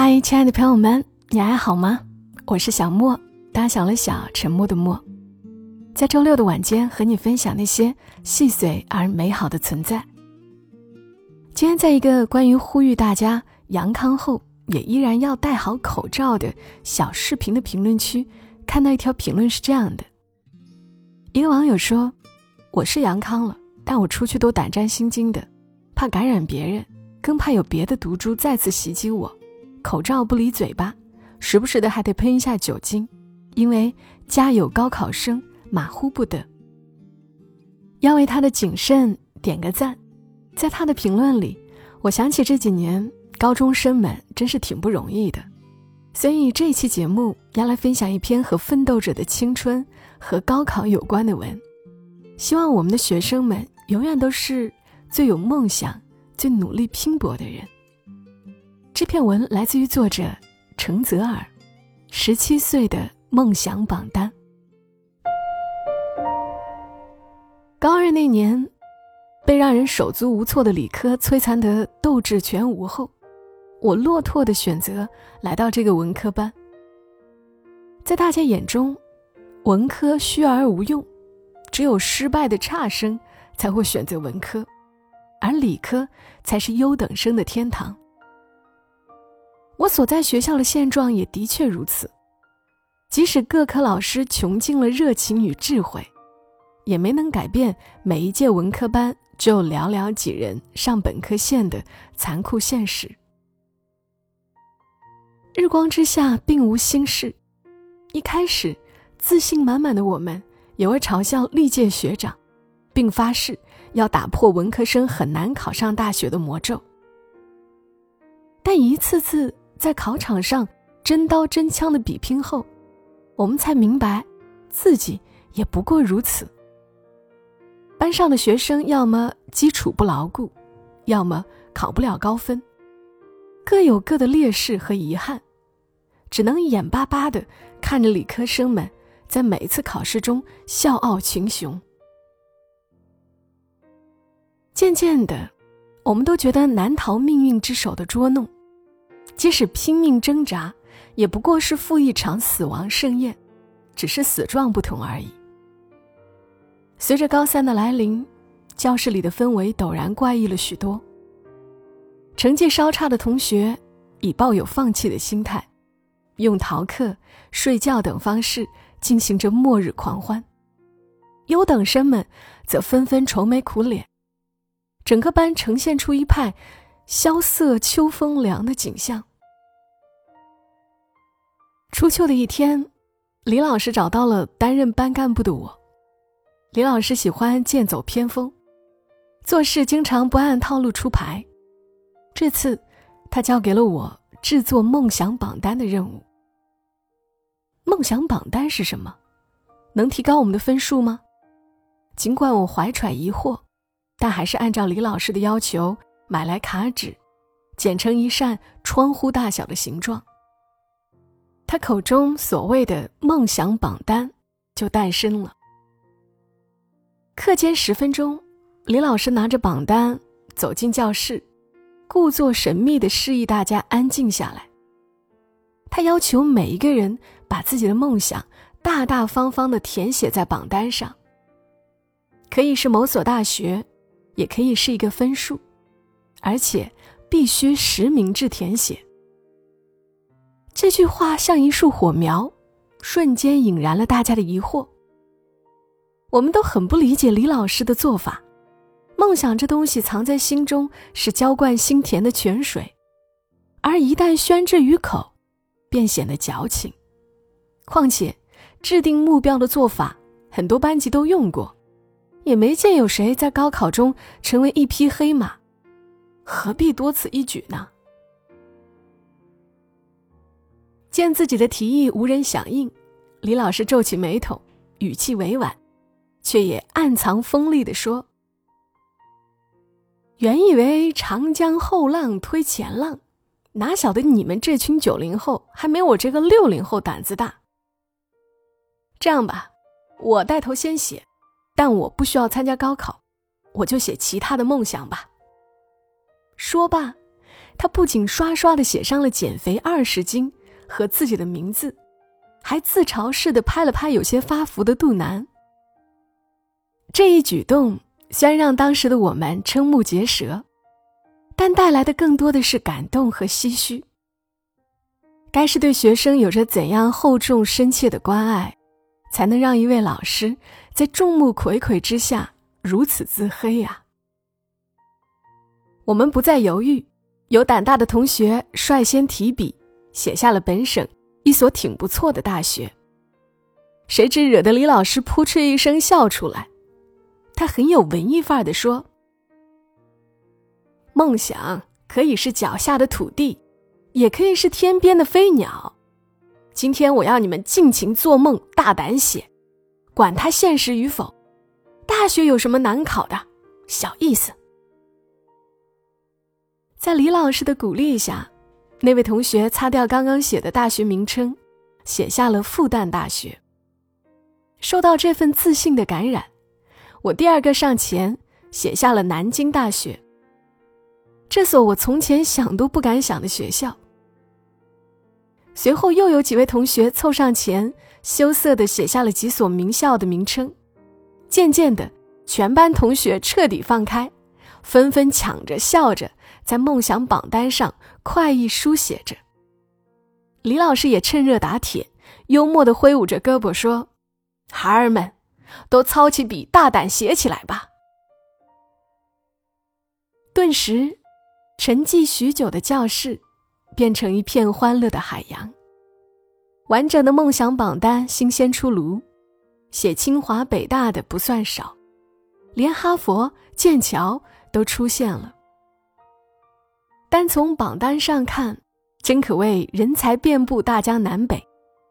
嗨，亲爱的朋友们，你还好吗？我是小莫，大小了小，沉默的默，在周六的晚间和你分享那些细碎而美好的存在。今天在一个关于呼吁大家阳康后也依然要戴好口罩的小视频的评论区，看到一条评论是这样的：一个网友说：“我是阳康了，但我出去都胆战心惊的，怕感染别人，更怕有别的毒株再次袭击我。”口罩不离嘴巴，时不时的还得喷一下酒精，因为家有高考生，马虎不得。要为他的谨慎点个赞。在他的评论里，我想起这几年高中生们真是挺不容易的，所以这一期节目要来分享一篇和奋斗者的青春和高考有关的文。希望我们的学生们永远都是最有梦想、最努力拼搏的人。这篇文来自于作者程泽尔，十七岁的梦想榜单。高二那年，被让人手足无措的理科摧残得斗志全无后，我落拓的选择来到这个文科班。在大家眼中，文科虚而无用，只有失败的差生才会选择文科，而理科才是优等生的天堂。我所在学校的现状也的确如此，即使各科老师穷尽了热情与智慧，也没能改变每一届文科班只有寥寥几人上本科线的残酷现实。日光之下并无新事，一开始自信满满的我们也会嘲笑历届学长，并发誓要打破文科生很难考上大学的魔咒。但一次次。在考场上真刀真枪的比拼后，我们才明白，自己也不过如此。班上的学生要么基础不牢固，要么考不了高分，各有各的劣势和遗憾，只能眼巴巴的看着理科生们在每一次考试中笑傲群雄。渐渐的，我们都觉得难逃命运之手的捉弄。即使拼命挣扎，也不过是赴一场死亡盛宴，只是死状不同而已。随着高三的来临，教室里的氛围陡然怪异了许多。成绩稍差的同学已抱有放弃的心态，用逃课、睡觉等方式进行着末日狂欢；优等生们则纷纷愁眉苦脸，整个班呈现出一派萧瑟秋风凉的景象。初秋的一天，李老师找到了担任班干部的我。李老师喜欢剑走偏锋，做事经常不按套路出牌。这次，他交给了我制作梦想榜单的任务。梦想榜单是什么？能提高我们的分数吗？尽管我怀揣疑惑，但还是按照李老师的要求买来卡纸，剪成一扇窗户大小的形状。他口中所谓的梦想榜单就诞生了。课间十分钟，李老师拿着榜单走进教室，故作神秘的示意大家安静下来。他要求每一个人把自己的梦想大大方方的填写在榜单上，可以是某所大学，也可以是一个分数，而且必须实名制填写。这句话像一束火苗，瞬间引燃了大家的疑惑。我们都很不理解李老师的做法。梦想这东西藏在心中是浇灌心田的泉水，而一旦宣之于口，便显得矫情。况且，制定目标的做法，很多班级都用过，也没见有谁在高考中成为一匹黑马，何必多此一举呢？见自己的提议无人响应，李老师皱起眉头，语气委婉，却也暗藏锋利地说：“原以为长江后浪推前浪，哪晓得你们这群九零后还没我这个六零后胆子大。这样吧，我带头先写，但我不需要参加高考，我就写其他的梦想吧。”说罢，他不仅刷刷的写上了减肥二十斤和自己的名字，还自嘲似的拍了拍有些发福的肚腩。这一举动虽然让当时的我们瞠目结舌，但带来的更多的是感动和唏嘘。该是对学生有着怎样厚重深切的关爱，才能让一位老师在众目睽睽之下如此自黑呀？我们不再犹豫，有胆大的同学率先提笔写下了本省一所挺不错的大学。谁知惹得李老师扑哧一声笑出来，他很有文艺范儿的说：“梦想可以是脚下的土地。”也可以是天边的飞鸟。今天我要你们尽情做梦，大胆写，管它现实与否。大学有什么难考的？小意思。在李老师的鼓励下，那位同学擦掉刚刚写的大学名称，写下了复旦大学。受到这份自信的感染，我第二个上前写下了南京大学。这所我从前想都不敢想的学校。随后又有几位同学凑上前，羞涩地写下了几所名校的名称。渐渐的，全班同学彻底放开，纷纷抢着笑着在梦想榜单上快意书写着。李老师也趁热打铁，幽默地挥舞着胳膊说：“孩儿们，都操起笔，大胆写起来吧！”顿时，沉寂许久的教室。变成一片欢乐的海洋。完整的梦想榜单新鲜出炉，写清华北大的不算少，连哈佛、剑桥都出现了。单从榜单上看，真可谓人才遍布大江南北，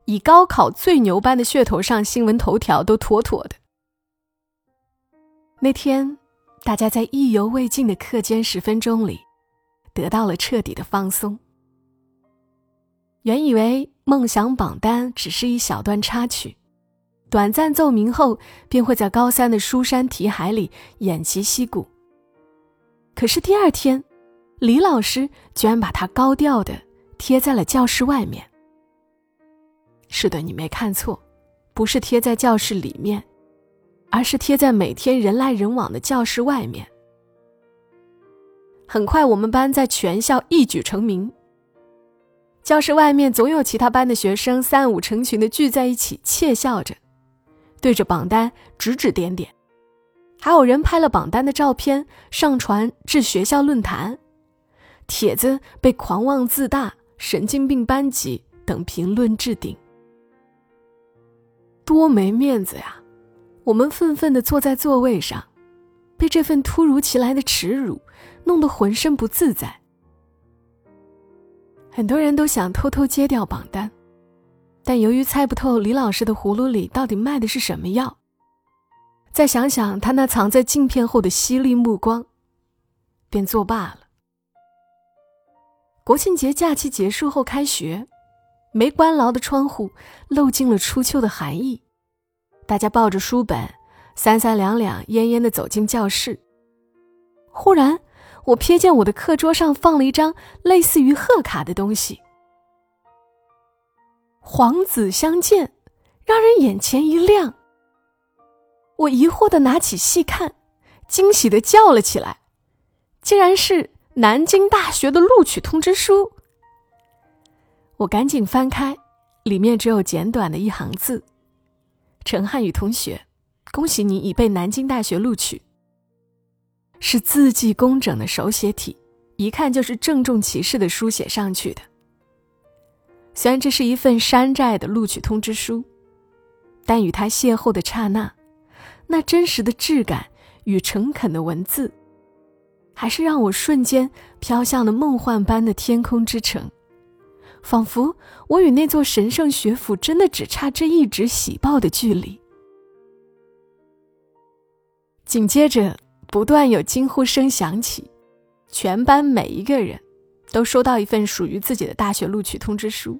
以高考最牛般的噱头上新闻头条都妥妥的。那天，大家在意犹未尽的课间十分钟里，得到了彻底的放松。原以为梦想榜单只是一小段插曲，短暂奏鸣后便会在高三的书山题海里偃旗息鼓。可是第二天，李老师居然把它高调的贴在了教室外面。是的，你没看错，不是贴在教室里面，而是贴在每天人来人往的教室外面。很快，我们班在全校一举成名。教室外面总有其他班的学生三五成群的聚在一起窃笑着，对着榜单指指点点，还有人拍了榜单的照片上传至学校论坛，帖子被“狂妄自大”“神经病班级”等评论置顶。多没面子呀！我们愤愤地坐在座位上，被这份突如其来的耻辱弄得浑身不自在。很多人都想偷偷揭掉榜单，但由于猜不透李老师的葫芦里到底卖的是什么药，再想想他那藏在镜片后的犀利目光，便作罢了。国庆节假期结束后开学，没关牢的窗户漏进了初秋的寒意，大家抱着书本，三三两两、恹恹的走进教室。忽然。我瞥见我的课桌上放了一张类似于贺卡的东西，黄子相见，让人眼前一亮。我疑惑的拿起细看，惊喜的叫了起来，竟然是南京大学的录取通知书。我赶紧翻开，里面只有简短的一行字：“陈汉宇同学，恭喜你已被南京大学录取。”是字迹工整的手写体，一看就是郑重其事的书写上去的。虽然这是一份山寨的录取通知书，但与他邂逅的刹那，那真实的质感与诚恳的文字，还是让我瞬间飘向了梦幻般的天空之城，仿佛我与那座神圣学府真的只差这一纸喜报的距离。紧接着。不断有惊呼声响起，全班每一个人都收到一份属于自己的大学录取通知书。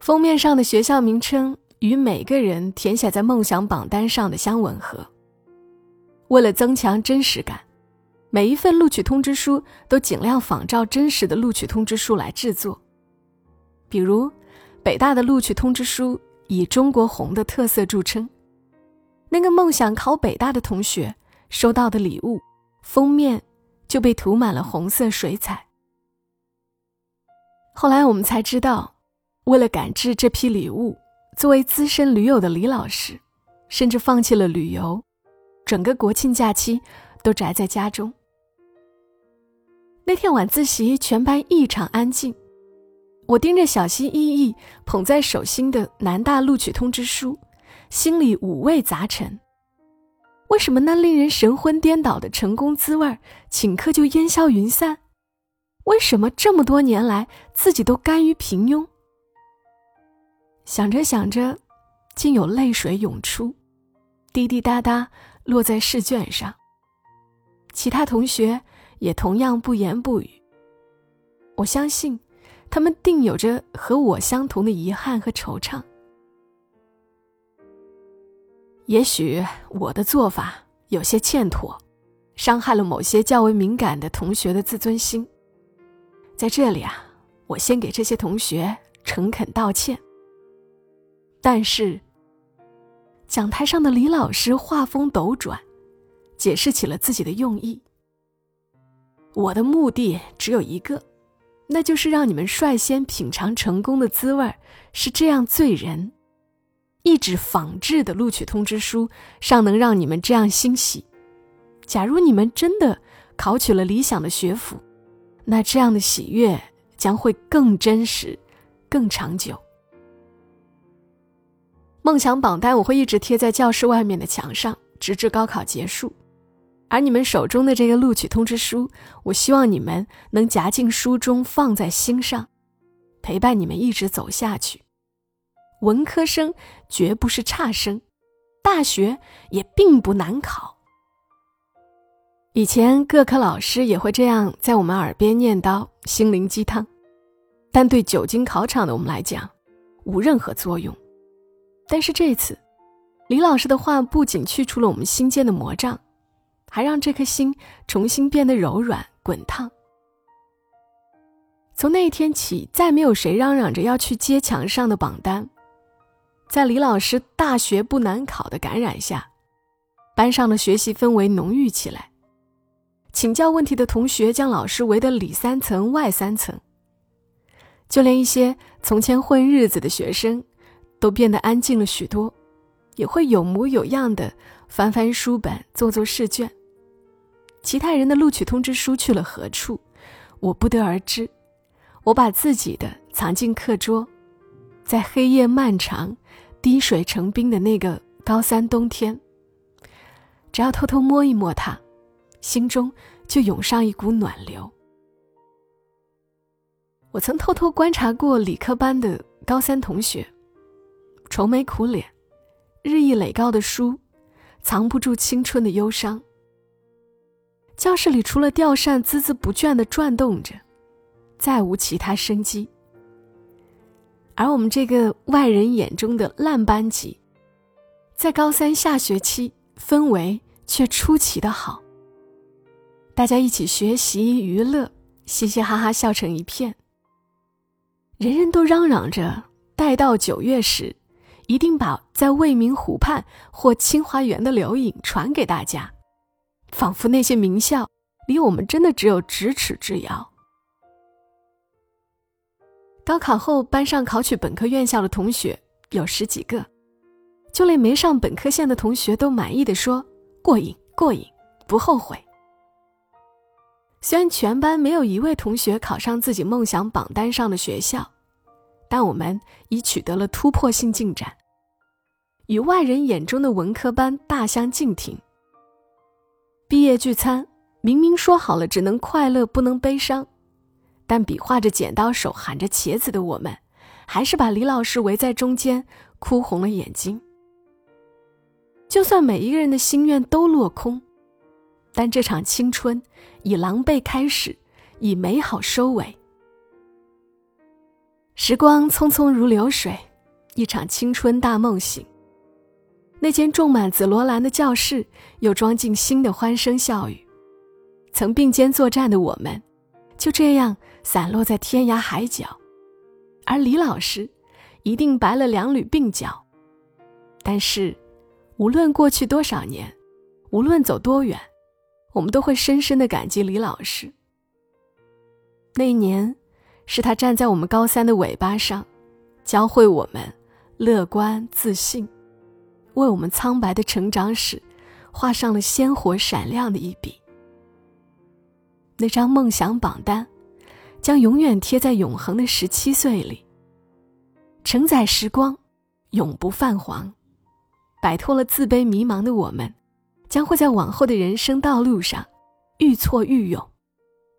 封面上的学校名称与每个人填写在梦想榜单上的相吻合。为了增强真实感，每一份录取通知书都尽量仿照真实的录取通知书来制作。比如，北大的录取通知书以中国红的特色著称。那个梦想考北大的同学收到的礼物封面就被涂满了红色水彩。后来我们才知道，为了赶制这批礼物，作为资深驴友的李老师，甚至放弃了旅游，整个国庆假期都宅在家中。那天晚自习，全班异常安静，我盯着小心翼翼捧在手心的南大录取通知书。心里五味杂陈。为什么那令人神魂颠倒的成功滋味顷刻就烟消云散？为什么这么多年来自己都甘于平庸？想着想着，竟有泪水涌出，滴滴答答落在试卷上。其他同学也同样不言不语。我相信，他们定有着和我相同的遗憾和惆怅。也许我的做法有些欠妥，伤害了某些较为敏感的同学的自尊心。在这里啊，我先给这些同学诚恳道歉。但是，讲台上的李老师话锋斗转，解释起了自己的用意。我的目的只有一个，那就是让你们率先品尝成功的滋味是这样醉人。一纸仿制的录取通知书尚能让你们这样欣喜，假如你们真的考取了理想的学府，那这样的喜悦将会更真实、更长久。梦想榜单我会一直贴在教室外面的墙上，直至高考结束。而你们手中的这个录取通知书，我希望你们能夹进书中，放在心上，陪伴你们一直走下去。文科生绝不是差生，大学也并不难考。以前各科老师也会这样在我们耳边念叨心灵鸡汤，但对久经考场的我们来讲，无任何作用。但是这次，李老师的话不仅去除了我们心间的魔障，还让这颗心重新变得柔软滚烫。从那一天起，再没有谁嚷嚷着要去接墙上的榜单。在李老师“大学不难考”的感染下，班上的学习氛围浓郁起来。请教问题的同学将老师围得里三层外三层。就连一些从前混日子的学生，都变得安静了许多，也会有模有样的翻翻书本、做做试卷。其他人的录取通知书去了何处，我不得而知。我把自己的藏进课桌，在黑夜漫长。滴水成冰的那个高三冬天，只要偷偷摸一摸它，心中就涌上一股暖流。我曾偷偷观察过理科班的高三同学，愁眉苦脸，日益垒高的书，藏不住青春的忧伤。教室里除了吊扇孜孜不倦地转动着，再无其他生机。而我们这个外人眼中的烂班级，在高三下学期氛围却出奇的好。大家一起学习娱乐，嘻嘻哈哈笑成一片。人人都嚷嚷着，待到九月时，一定把在未名湖畔或清华园的留影传给大家，仿佛那些名校离我们真的只有咫尺之遥。高考后，班上考取本科院校的同学有十几个，就连没上本科线的同学都满意的说：“过瘾，过瘾，不后悔。”虽然全班没有一位同学考上自己梦想榜单上的学校，但我们已取得了突破性进展，与外人眼中的文科班大相径庭。毕业聚餐，明明说好了只能快乐不能悲伤。但比划着剪刀手、喊着茄子的我们，还是把李老师围在中间，哭红了眼睛。就算每一个人的心愿都落空，但这场青春以狼狈开始，以美好收尾。时光匆匆如流水，一场青春大梦醒。那间种满紫罗兰的教室，又装进新的欢声笑语。曾并肩作战的我们，就这样散落在天涯海角，而李老师一定白了两缕鬓角。但是，无论过去多少年，无论走多远，我们都会深深的感激李老师。那一年，是他站在我们高三的尾巴上，教会我们乐观自信，为我们苍白的成长史画上了鲜活闪亮的一笔。那张梦想榜单，将永远贴在永恒的十七岁里，承载时光，永不泛黄。摆脱了自卑迷茫的我们，将会在往后的人生道路上愈挫愈勇，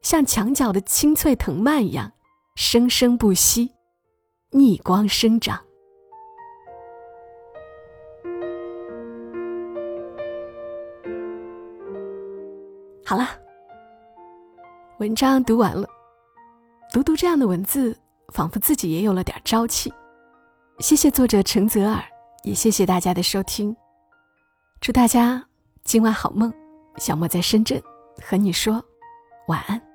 像墙角的青翠藤蔓一样生生不息，逆光生长。好了，文章读完了，读读这样的文字，仿佛自己也有了点朝气。谢谢作者陈泽尔。也谢谢大家的收听，祝大家今晚好梦。小莫在深圳和你说晚安。